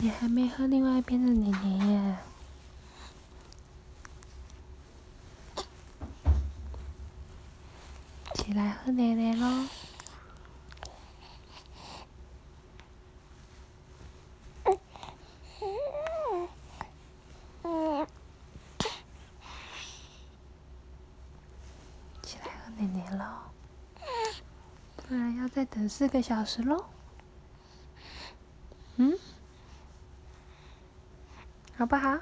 你还没喝另外一边的奶奶耶。起来喝奶奶喽！起来喝奶奶喽！不然要再等四个小时喽。嗯？好不好？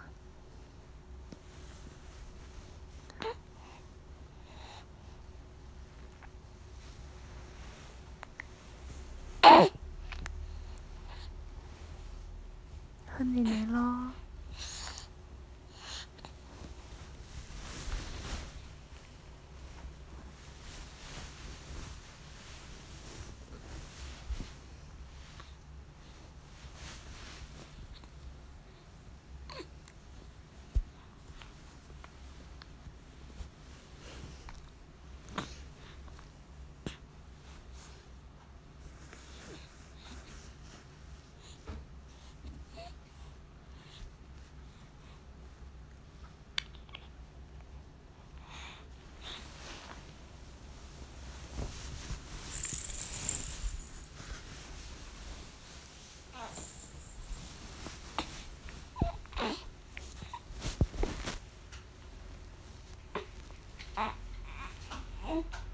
喝你奶喽！Okay.